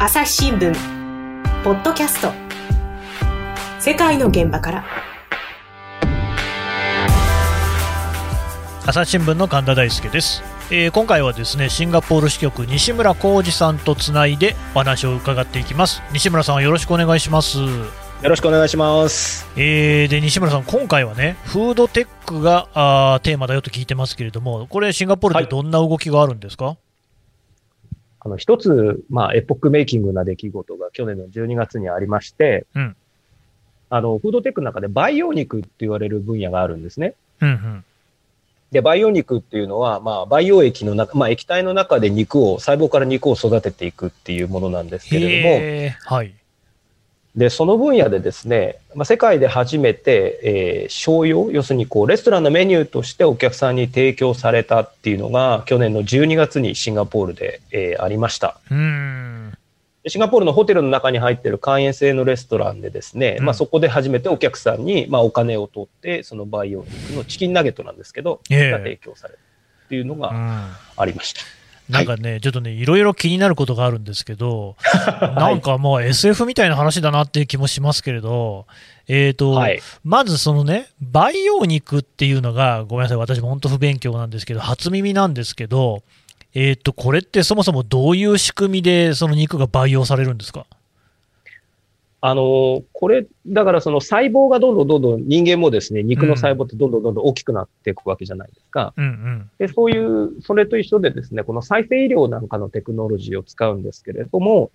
朝日新聞。ポッドキャスト。世界の現場から。朝日新聞の神田大輔です、えー今回はですねシンガポール支局西村浩二さんとつないでお話を伺っていきます。西村さんよろしくお願いします。よろしくお願いします。えーで西村さん、今回はね、フードテックがあーテーマだよと聞いてますけれども、これ、シンガポールではい。どんな動きがあるんですか、あの、一つ、まあ、エポックメイキングな出来事が去年の12月にありまして、うん。あの、フードテックの中で培養肉って言われる分野があるんですね。うんうん。で、培養肉っていうのは、まあ、培養液の中、まあ、液体の中で肉を、細胞から肉を育てていくっていうものなんですけれども、はい、で、その分野でですね、まあ、世界で初めて、えー商用、要するにこう、レストランのメニューとしてお客さんに提供されたっていうのが、去年の12月にシンガポールで、えーありました。うーん、でシンガポールのホテルの中に入っている会員制のレストランでですね、うんまあ、そこで初めてお客さんに、まあ、お金を取って、その培養肉のチキンナゲットなんですけど、ええが提供されるっていうのうがんありました。なんかね、ちょっとね、いろいろ気になることがあるんですけど、なんかもう SF みたいな話だなっていう気もしますけれど、えーとはい。まずそのね、培養肉っていうのが、ごめんなさい、私も本当不勉強なんですけど、初耳なんですけど、えーと、これってそもそもどういう仕組みでその肉が培養されるんですか？あのーこれ、だからその細胞がどんどんどんどん人間もですね、肉の細胞ってどんどんどんどん大きくなっていくわけじゃないですか。うんうん。で、そういう、それと一緒でですね、この再生医療なんかのテクノロジーを使うんですけれども、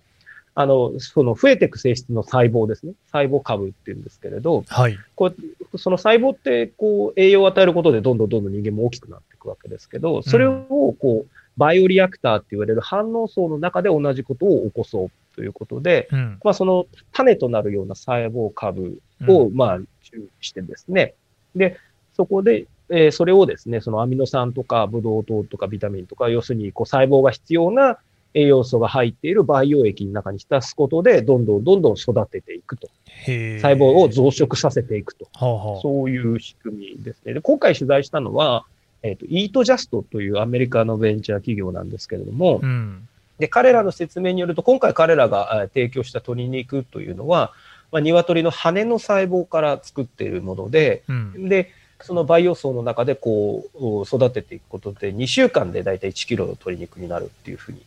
あの、その増えていく性質の細胞ですね。細胞株っていうんですけれど、はい。こうその細胞って、こう、栄養を与えることでどんどんどんどん人間も大きくなっていくわけですけど、それを、こう、バイオリアクターって言われる反応層の中で同じことを起こそうということで、うん。まあ、その種となるような細胞株を、まあ、注意してですね、で、そこで、えーそれをですね、そのアミノ酸とかブドウ糖とかビタミンとか、要するにこう細胞が必要な栄養素が入っている培養液の中に浸すことで、どんどんどんどん育てていくと。細胞を増殖させていくと。はあはあそういう仕組みですね。で、今回取材したのは、えっ、と、イートジャストというアメリカのベンチャー企業なんですけれども、うん。で、彼らの説明によると、今回彼らがえー提供した鶏肉というのは、まあ、鶏の羽の細胞から作っているもので、うん。で、その培養層の中でこう、育てていくことで、2週間でだいたい1キロの鶏肉になるっていうふうに。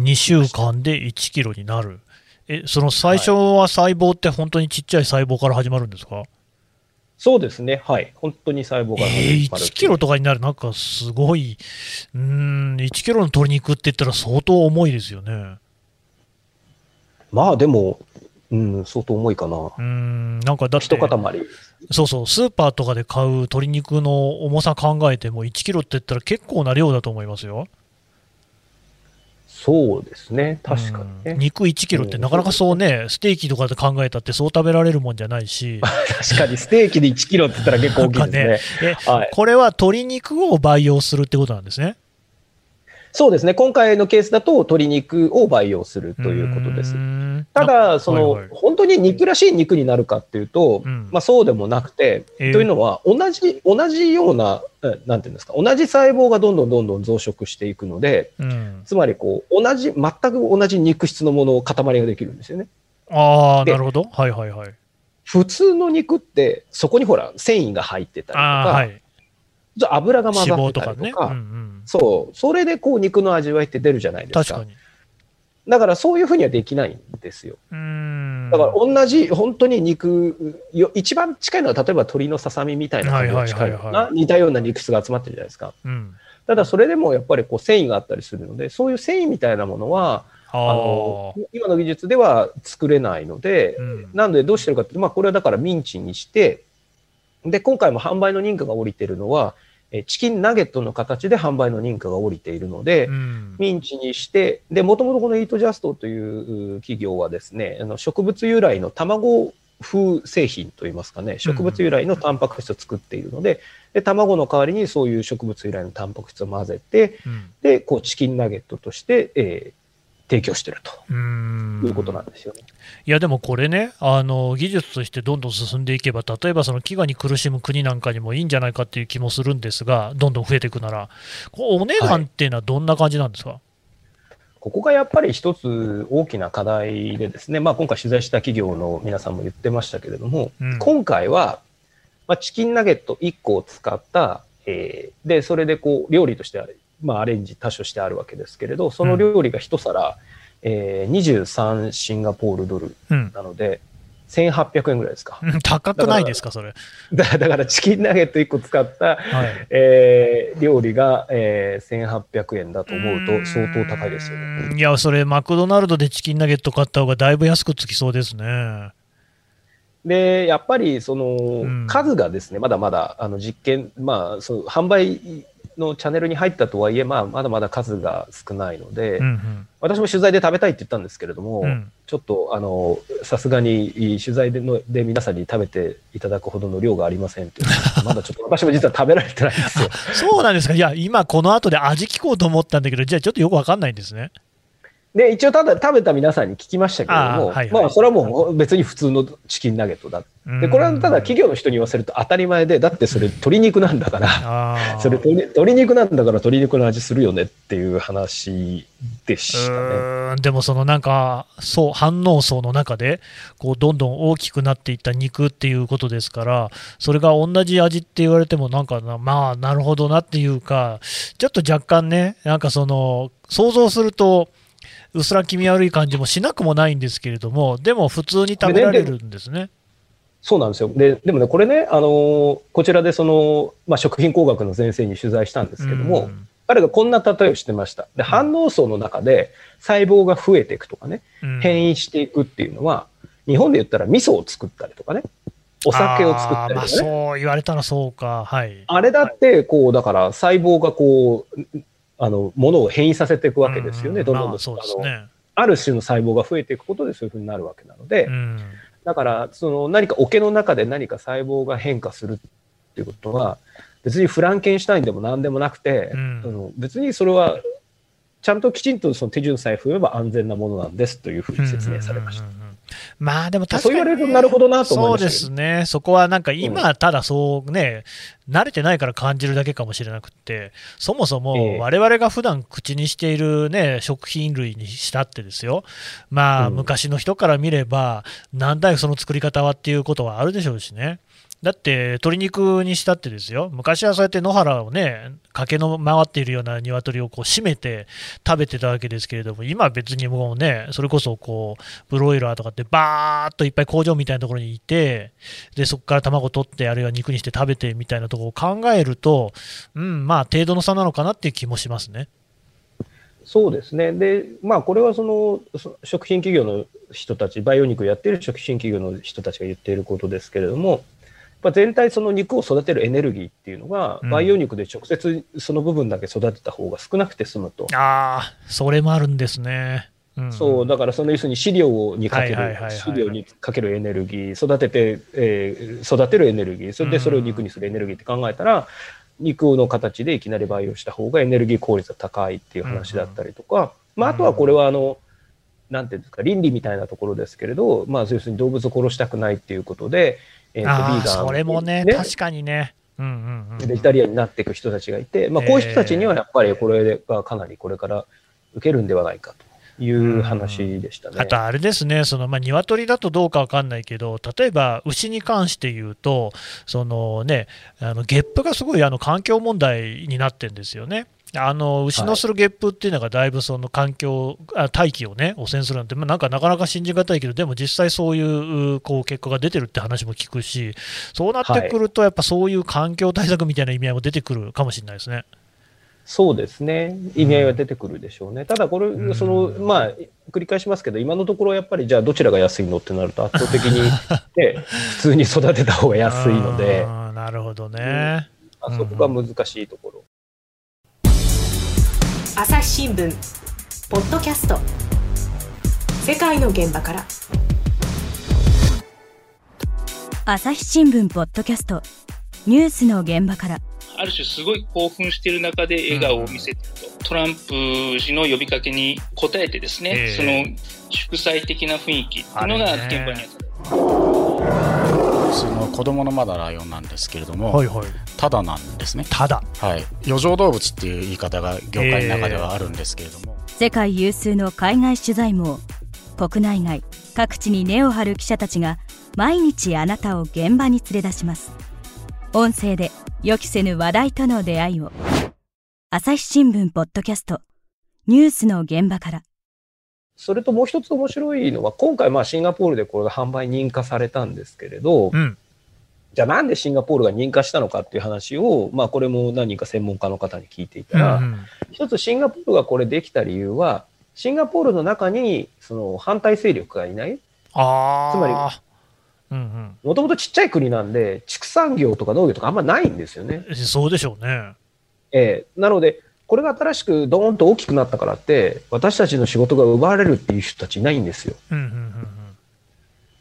2週間で1キロになる。え、その最初は細胞って本当にちっちゃい細胞から始まるんですか、そうですね。はい。本当に細胞がえー、始まる1キロとかになる、なんかすごい、うーん、1キロの鶏肉って言ったら相当重いですよね。まあでも、うん、相当重いかな。うーん、なんかだって一、塊。そうそう、スーパーとかで買う鶏肉の重さ考えても、1キロって言ったら結構な量だと思いますよ。そうですね。確かにうんね。肉1キロってなかなかそうね、ステーキとかで考えたってそう食べられるもんじゃないし、確かに、ステーキで1キロって言ったら結構大きいですね。えはい。これは鶏肉を培養するってことなんですね。そうですね。今回のケースだと鶏肉を培養するということですただ、その、はいはい本当に肉らしい肉になるかっていうと、うんまあそうでもなくて、えーというのは、同じ、同じような、えなんていうんですか、同じ細胞がどんどんどんどん増殖していくので、うん、つまりこう、同じ、全く同じ肉質のものを塊ができるんですよね。ああ、でなるほど。はいはいはい。普通の肉って、そこにほら、繊維が入ってたりとか、はい。油が混ざ脂ってたりと肪とかね。か、うんうん、そう、それでこう肉の味わいって出るじゃないですか。確かに。だからそういうふうにはできないんですよ。だから同じ、本当に肉、よ一番近いのは例えば鶏のささみみたいな感じが近いような？似たような肉質が集まってるじゃないですか。うん、ただそれでもやっぱりこう繊維があったりするので、そういう繊維みたいなものは、ああの今の技術では作れないので、うんなのでどうしてるかって、まあこれはだからミンチにして、で、今回も販売の認可が下りてるのは、えチキンナゲットの形で販売の認可が下りているので、うん、ミンチにして、で、もともとこのイートジャストというう企業はですね、あの植物由来の卵風製品といいますかね、植物由来のタンパク質を作っているので、で卵の代わりにそういう植物由来のタンパク質を混ぜて、うん。で、こうチキンナゲットとして、えー提供してるうーん。ということなんですよね。いやでもこれねあの、技術としてどんどん進んでいけば、例えばその飢餓に苦しむ国なんかにもいいんじゃないかっていう気もするんですが、どんどん増えていくなら、こうお値段っていうのはどんな感じなんですか、ここがやっぱり一つ大きな課題でですね、まあ、今回取材した企業の皆さんも言ってましたけれども、うん。今回は、まあ、チキンナゲット1個を使った、えーで、それでこう料理としてある、まあ、アレンジ多種してあるわけですけれど、その料理が一皿、えー23シンガポールドルうん。なので、1800円ぐらいですか。うん高くないですか、それ。だだからチキンナゲット1個使った、はい。えー料理が、えー1800円だと思うと相当高いですよね。うんいや、それ、マクドナルドでチキンナゲット買った方がだいぶ安くつきそうですね。で、やっぱりそのん数がですね、まだまだあの実験、まあ、そう販売のチャンネルに入ったとはいえ、まあ、まだまだ数が少ないので、うんうん私も取材で食べたいって言ったんですけれども、うんちょっとあのさすがに取材でので皆さんに食べていただくほどの量がありませんって まだちょっと私も実は食べられてないんですよ。そうなんですか、いや、今、この後で味聞こうと思ったんだけど、じゃあ、ちょっとよくわかんないんですね。で、一応ただ食べた皆さんに聞きましたけれども、あーはいはいまあ、それはもう別に普通のチキンナゲットだ。で、これはただ企業の人に言わせると当たり前で、だってそれ鶏肉なんだから、それ鶏鶏肉なんだから鶏肉の味するよねっていう話でしたね。でもそのなんか、そう、反応層の中で、こう、どんどん大きくなっていった肉っていうことですから、それが同じ味って言われても、なんかな、まあ、なるほどなっていうか、ちょっと若干ね、なんかその、想像すると、うすら気味悪い感じもしなくもないんですけれども、でも普通に食べられるんですね。そうなんですよ。で、でもね、これね、あのーこちらでその、まあ、食品工学の先生に取材したんですけども、うん彼がこんな例えをしてました。で、反応層の中で細胞が増えていくとかね、うん変異していくっていうのは、日本で言ったら味噌を作ったりとかね、お酒を作ったりとかね。まあ、そう言われたらそうか、はい。あれだって、こう、だから細胞がこう、あの、ものを変異させていくわけですよね。うんどんどんどんどんまあね。ある種の細胞が増えていくことでそういうふうになるわけなので、うんだから、その何か桶の中で何か細胞が変化するっていうことは、別にフランケンシュタインでも何でもなくて、うんその別にそれは、ちゃんときちんとその手順さえ踏めば安全なものなんですというふうに説明されましたうん。うんうんうんまあでも確かに、そう言われるとなるほどなと思いましそうですね、そこはなんか今、ただそうね、慣れてないから感じるだけかもしれなくって、そもそえもえ。我々が普段口にしているね、食品類にしたってですよ、まあ、うん。昔の人から見れば、なんだよ、その作り方はっていうことはあるでしょうしね。だって鶏肉にしたってですよ、昔はそうやって野原をね、駆けの回っているような鶏をこう締めて食べてたわけですけれども、今別にもうね、それこそこうブロイラーとかってバーっといっぱい工場みたいなところにいて、でそこから卵取って、あるいは肉にして食べてみたいなところを考えると、うん、まあ程度の差なのかなっていう気もしますね。そうですね。で、まあ、これはその食品企業の人たち、培養肉をやっている食品企業の人たちが言っていることですけれども、まあ、全体その肉を育てるエネルギーっていうのが、うん。培養肉で直接その部分だけ育てた方が少なくて済むと。ああ、それもあるんですね。うん。そう、だからその要するに飼料にかける飼料にかけるエネルギー、育てて、えー育てるエネルギー、それでそれを肉にするエネルギーって考えたら、肉の形でいきなり培養した方がエネルギー効率が高いっていう話だったりとか、まあ、あとはこれはあの、なんていうんですか、倫理みたいなところですけれど、まあ、要するに動物を殺したくないっていうことで、えーとビーガンそれもね、確かにね。うんうんうんベジタリアンになっていく人たちがいて、まあ、こういう人たちにはやっぱりこれがかなりこれから受けるんではないかという話でしたね。あとあれですね、そのまあ鶏だとどうかわかんないけど、例えば牛に関して言うと、そのね、あのゲップがすごいあの環境問題になってるんですよね。あの牛のするゲップっていうのがだいぶその環境、あ大気をね汚染するなんて、まあ、なんかなかなか信じがたいけど、でも実際そういうこう結果が出てるって話も聞くし、そうなってくると、やっぱそういう環境対策みたいな意味合いも出てくるかもしれないですね。そうですね。意味合いは出てくるでしょうね。ただこれ、うんその、まあ、繰り返しますけど、今のところやっぱり、じゃあどちらが安いのってなると圧倒的に、ね、普通に育てた方が安いので、なるほどね。あそこが難しいところ。朝日新聞ポッドキャスト。世界の現場から。朝日新聞ポッドキャスト。ニュースの現場から。ある種すごい興奮している中で笑顔を見せてると、トランプ氏の呼びかけに応えてですね、ええ。その祝祭的な雰囲気っていうのが現場にあった。その子供のまだライオンなんですけれども、はいはい。ただなんですね。ただ。はい。余剰動物っていう言い方が業界の中ではあるんですけれども、世界有数の海外取材網国内外各地に根を張る記者たちが毎日あなたを現場に連れ出します音声で予期せぬ話題との出会いを朝日新聞ポッドキャストニュースの現場からそれともう一つ面白いのは、今回まあシンガポールでこれが販売認可されたんですけれど、うん。じゃあなんでシンガポールが認可したのかっていう話を、まあこれも何人か専門家の方に聞いていたら、うん一つシンガポールがこれできた理由は、シンガポールの中にその反対勢力がいない。ああ。つまりうんもともとちっちゃい国なんで、畜産業とか農業とかあんまないんですよね。うん。そうでしょうね。ええなので、これが新しくドーンと大きくなったからって、私たちの仕事が奪われるっていう人たちいないんですよ。うんうんうん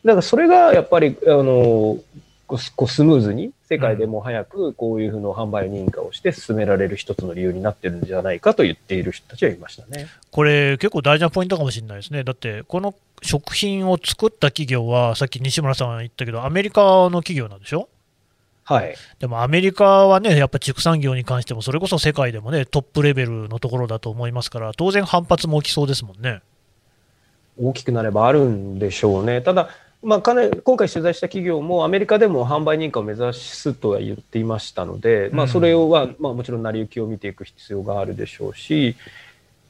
だからそれがやっぱり、あの、こうスこうスムーズに世界でも早くこういうふうな販売認可をして進められる一つの理由になってるんじゃないかと言っている人たちはいましたね。これ、結構大事なポイントかもしれないですね。だって、この食品を作った企業は、さっき西村さんが言ったけど、アメリカの企業なんでしょ？はい。でもアメリカはね、やっぱ畜産業に関しても、それこそ世界でもね、トップレベルのところだと思いますから、当然反発も起きそうですもんね。大きくなればあるんでしょうね。ただ、まあ、かなり今回取材した企業もアメリカでも販売認可を目指すとは言っていましたので、まあ、うんそれは、まあ、もちろん成り行きを見ていく必要があるでしょうし、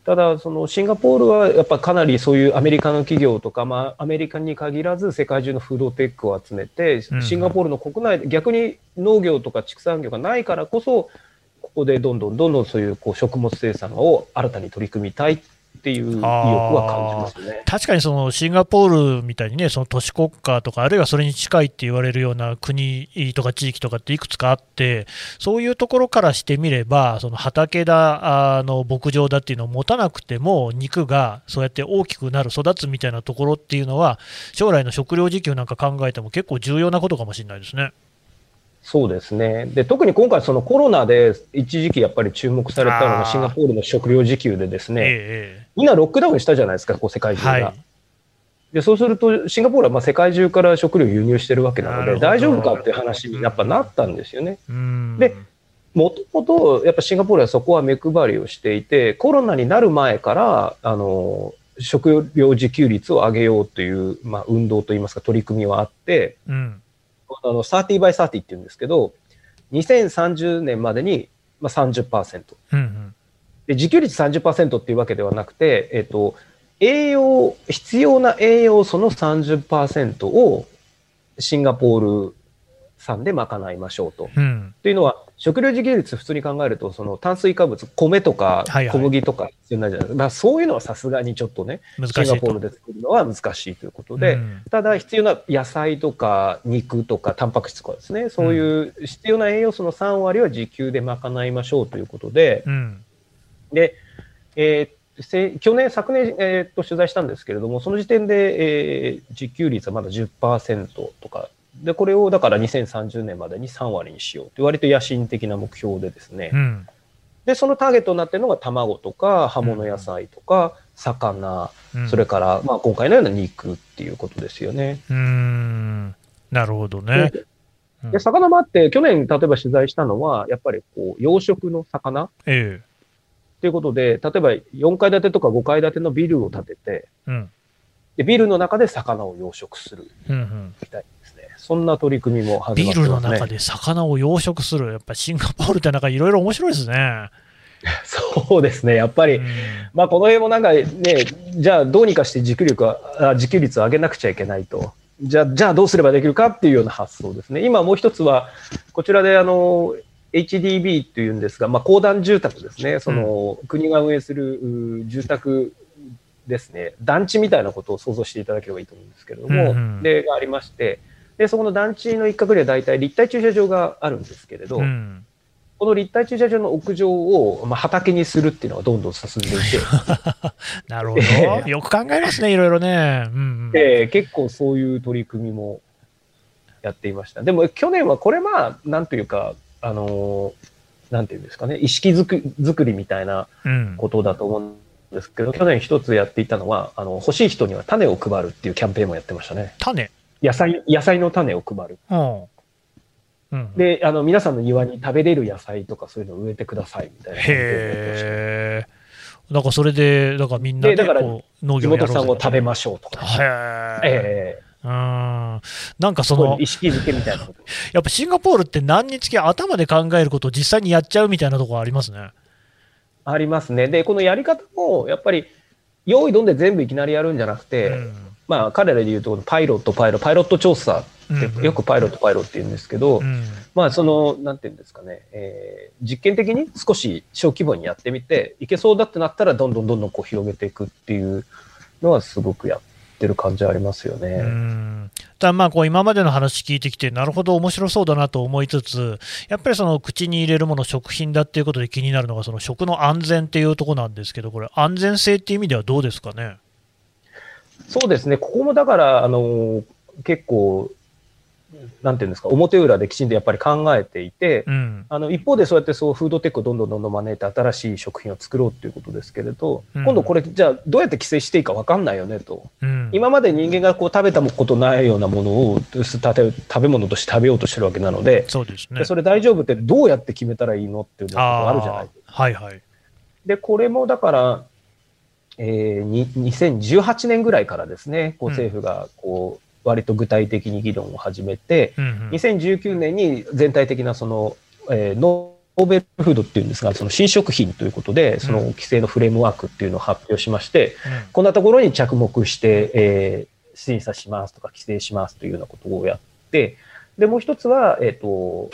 ただ、そのシンガポールはやっぱかなりそういうアメリカの企業とか、まあ、アメリカに限らず世界中のフードテックを集めてうん、シンガポールの国内で逆に農業とか畜産業がないからこそ、ここでどんどんどんどんそういうこう食物生産を新たに取り組みたいっっていう意欲は感じますね。確かにそのシンガポールみたいにね、その都市国家とか、あるいはそれに近いって言われるような国とか地域とかっていくつかあって、そういうところからしてみれば、その畑だ、あの牧場だっていうのを持たなくても、肉がそうやって大きくなる、育つみたいなところっていうのは、将来の食料自給なんか考えても結構重要なことかもしれないですね。そうですね。で、特に今回そのコロナで一時期やっぱり注目されたのがシンガポールの食料自給でですね、えみんなロックダウンしたじゃないですか、こう世界中が。えはい。で、そうするとシンガポールはまあ世界中から食料を輸入してるわけなので、大丈夫かっていう話にやっぱなったんですよね。うんでもともとやっぱシンガポールはそこは目配りをしていて、コロナになる前から、あの、食料自給率を上げようという、まあ、運動といいますか取り組みはあって、うんあの、30 by 30って言うんですけど、2030年までに、まあ、30%。うんうんで、自給率30%っていうわけではなくて、えっ、と、栄養、必要な栄養素の30%をシンガポール産で賄いましょうと。うんというのは、食料自給率普通に考えると、その炭水化物、米とか小麦とか必要になるじゃないですか。まあそういうのはさすがにちょっとね、シンガ。ポールで作るのは難しいということで、うんただ必要な野菜とか肉とかタンパク質とかですね、そういう必要な栄養素の3割は自給で賄いましょうということで、うんで、えーせ去年、昨年、えーっと取材したんですけれども、その時点で、えー自給率はまだ10%とか、で、これをだから2030年までに3割にしようという割と野心的な目標でですね、うん。で、そのターゲットになっているのが卵とか葉物野菜とか魚、うん。それから、まあ今回のような肉っていうことですよね。うーん。なるほどね。で魚もあって、去年例えば取材したのは、やっぱりこう、養殖の魚えということで、例えば4階建てとか5階建てのビルを建てて、えうん。でビルの中で魚を養殖するみたい。そんな取り組みも始まビルのってますね。中で魚を養殖する、やっぱりシンガポールってなんかいろいろ面白いですね。そうですね。やっぱり、うんまあこの辺もなんかね、じゃあどうにかして自給力は、あ自給率を上げなくちゃいけないと。じゃあ、じゃあどうすればできるかっていうような発想ですね。今もう一つは、こちらであの、HDB っていうんですが、まあ公団住宅ですね。その、国が運営するう住宅ですね。団地みたいなことを想像していただければいいと思うんですけれども、うんうんで、がありまして、で、そこの団地の一角には大体立体駐車場があるんですけれど、うんこの立体駐車場の屋上を、まあ、畑にするっていうのがどんどん進んでいて、なるほど。よく考えますね、いろいろね。うんうんえー結構そういう取り組みもやっていました。でも去年はこれまあ、なんというか、あのーなんていうんですかね、意識づく作りみたいなうんことだと思うんですけど、去年一つやっていたのは、あの、欲しい人には種を配るっていうキャンペーンもやってましたね。種。野菜、野菜の種を配る。うんうんで、あの、皆さんの庭に食べれる野菜とかそういうのを植えてくださいみたいな。へえ。だからそれで、だからみんなででだからこう農地業やろうぜ元産を食べましょうとか。へえ。ええうん。なんかその意、識づけみたいなこと。やっぱシンガポールって何日か頭で考えることを実際にやっちゃうみたいなところありますね。ありますね。で、このやり方も、やっぱり、用意どんで全部いきなりやるんじゃなくて、うんまあ、彼らで言うと、パイロット、パイロット、パイロット調査って、よくパイロット、パイロットって言うんですけど、うんまあ、その、なんていうんですかね、えー実験的に少し小規模にやってみて、いけそうだってなったら、どんどんどんどんこう広げていくっていうのは、すごくやってる感じはありますよね。うんただまあこう今までの話聞いてきて、なるほど、面白そうだなと思いつつ、やっぱりその口に入れるもの、食品だっていうことで気になるのが、その食の安全っていうところなんですけど、これ、安全性っていう意味ではどうですかね？そうですね、ここもだから、あの結構、なんていうんですか、表裏できちんとやっぱり考えていて、うん、あの一方でそうやってそうフードテックをどんどんどんどん招いて新しい食品を作ろうっていうことですけれど、うん今度これじゃあどうやって規制していいか分かんないよねと。うん、今まで人間がこう食べたことないようなものを食べ物として食べようとしてるわけなので、そうですねで。それ大丈夫ってどうやって決めたらいいのっていうのがあるじゃないーはいはい。で、これもだから、えーに2018年ぐらいからですね、こううん。政府がこう割と具体的に議論を始めて、うんうん。2019年に全体的なその、えーノーベルフードっていうんですが、その新食品ということで、その規制のフレームワークっていうのを発表しまして、こんなところに着目して、えー審査しますとか規制しますというようなことをやって、で、もう一つは、えっ、と、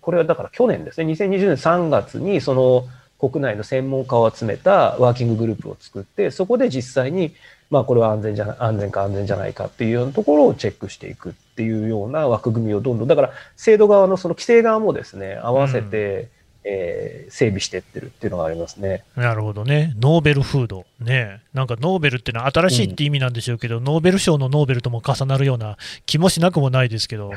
これはだから去年ですね、2020年3月にその国内の専門家を集めたワーキンググループを作って、そこで実際に、まあこれは安全じゃな安全か安全じゃないかっていうようなところをチェックしていくっていうような枠組みをどんどん、だから制度側のその規制側もですね、合わせて、えー整備していってるっていうのがありますね。なるほどね、ノーベルフード、ね、なんかノーベルってのは新しいって意味なんでしょうけど、ノーベル賞のノーベルとも重なるような気もしなくもないですけど、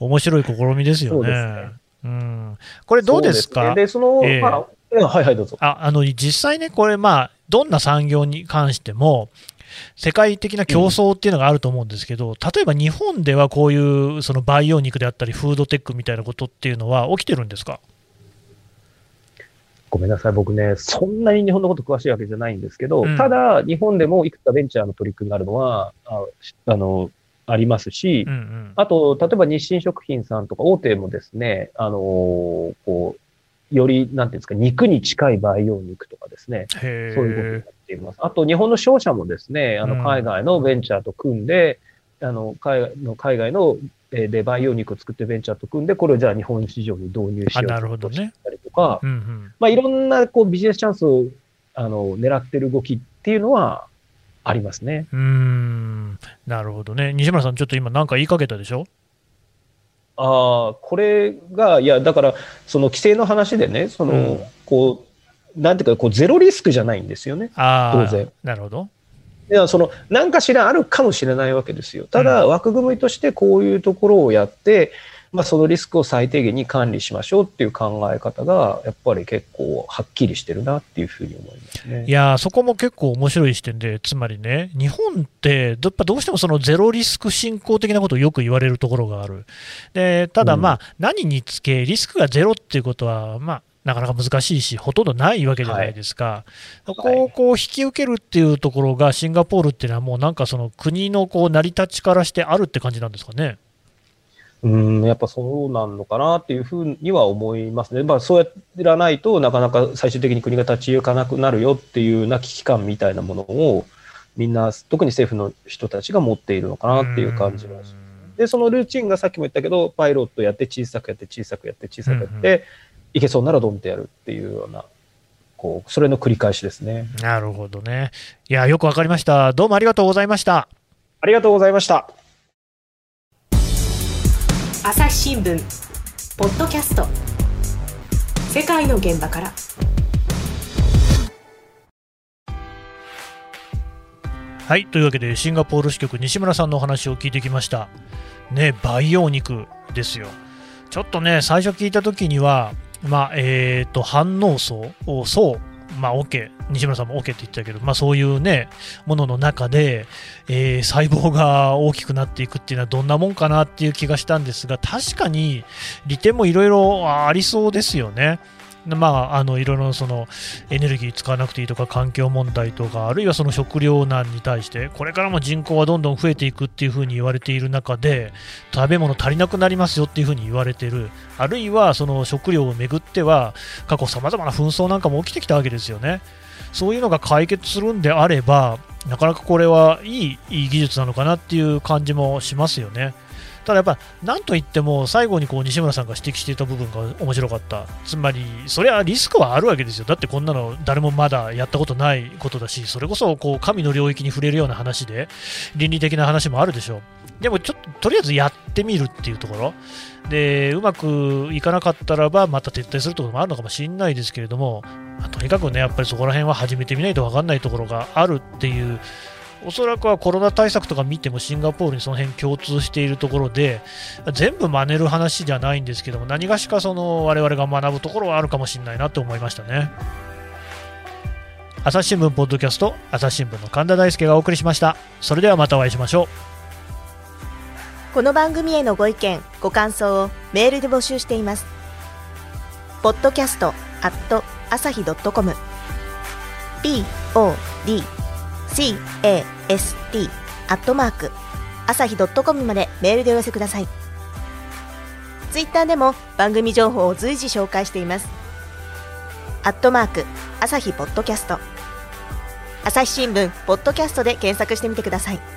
面白い試みですよね。ね。うん、これ、どうですか？そうね。で、その、ええ。まあ、えはいはい、どうぞ。ああの実際ね、これ、まあ、どんな産業に関しても、世界的な競争っていうのがあると思うんですけど、例えば日本ではこういうその培養肉であったり、フードテックみたいなことっていうのは起きてるんですか？ごめんなさい、僕ね、そんなに日本のこと詳しいわけじゃないんですけど、うん。ただ、日本でもいくつかベンチャーの取り組みがあるのは、ああの、ありますし、うんうん。あと、例えば日清食品さんとか大手もですね、あのーこう、より、なんていうんですか、肉に近い培養肉とかですね、へそういうことをやえっています。あと、日本の商社もですね、あうん。の、海外のベンチャーと組んで、あの、海外の、海外の、えーで培養肉を作ってベンチャーと組んで、これをじゃあ日本市場に導入しようあなるほどね。したりとか、うんうん。まあ、いろんなこうビジネスチャンスをあの狙ってる動きっていうのはありますね。うーん。なるほどね、西村さん、ちょっと今、なんか言いかけたでしょ？ああ、これが、いや、だから、その規制の話でね、その、うんこう、なんていうか、こう、ゼロリスクじゃないんですよね。当然なるほど。いや、その、何かしらあるかもしれないわけですよ。ただ、枠組みとしてこういうところをやって、まあ、そのリスクを最低限に管理しましょうっていう考え方が、やっぱり結構はっきりしてるなっていうふうに思いますね。いやーそこも結構面白い視点で、つまりね、日本って、やっぱどうしてもそのゼロリスク進行的なことをよく言われるところがある。でただ、うんまあ、何につけ、リスクがゼロっていうことは、まあ、なかなか難しいし、ほとんどないわけじゃないですか、そこをこう引き受けるっていうところが、シンガポールっていうのは、もうなんかその国のこう成り立ちからしてあるって感じなんですかね。うん、やっぱそうなんのかなっていうふうには思いますね。まあそうやらないとなかなか最終的に国が立ち行かなくなるよっていうような危機感みたいなものをみんな、特に政府の人たちが持っているのかなっていう感じがしで、そのルーチンがさっきも言ったけど、パイロットやって小さくやって小さくやって小さくやって、うんいけそうならドンってやるっていうような、こう、それの繰り返しですね。なるほどね。いや、よくわかりました。どうもありがとうございました。ありがとうございました。朝日新聞ポッドキャスト世界の現場からはい、というわけでシンガポール支局西村さんのお話を聞いてきました。ね、培養肉ですよ。ちょっとね、最初聞いた時には、まあ、えっ、と、反応層、層、まあ、OK、西村さんも OK って言ってたけど、まあ、そういうね、ものの中で、えー細胞が大きくなっていくっていうのはどんなもんかなっていう気がしたんですが、確かに利点もいろいろありそうですよね。まあ、あのいろいろそのエネルギー使わなくていいとか環境問題とかあるいはその食糧難に対してこれからも人口はどんどん増えていくっていうふうに言われている中で食べ物足りなくなりますよっていうふうに言われている。あるいはその食料をめぐっては過去さまざまな紛争なんかも起きてきたわけですよね。そういうのが解決するんであればなかなかこれはいいいい技術なのかなっていう感じもしますよね。ただやっぱ、なんといっても最後にこう西村さんが指摘していた部分が面白かった、つまり、それはリスクはあるわけですよ、だってこんなの誰もまだやったことないことだし、それこそこう神の領域に触れるような話で、倫理的な話もあるでしょう。でもちょっととりあえずやってみるっていうところ、でうまくいかなかったらば、また撤退するところもあるのかもしれないですけれども、まあ、とにかくね、やっぱりそこら辺は始めてみないと分かんないところがあるっていう。おそらくはコロナ対策とか見てもシンガポールにその辺共通しているところで全部真似る話じゃないんですけども何がしかその我々が学ぶところはあるかもしれないなと思いましたね。朝日新聞ポッドキャスト朝日新聞の神田大輔がお送りしました。それではまたお会いしましょう。この番組へのご意見ご感想をメールで募集しています。ポッドキャストアット朝日 .com podcast アットマーク朝日 .com までメールでお寄せください。ツイッターでも番組情報を随時紹介しています。アットマーク朝日ポッドキャスト。朝日新聞ポッドキャストで検索してみてください。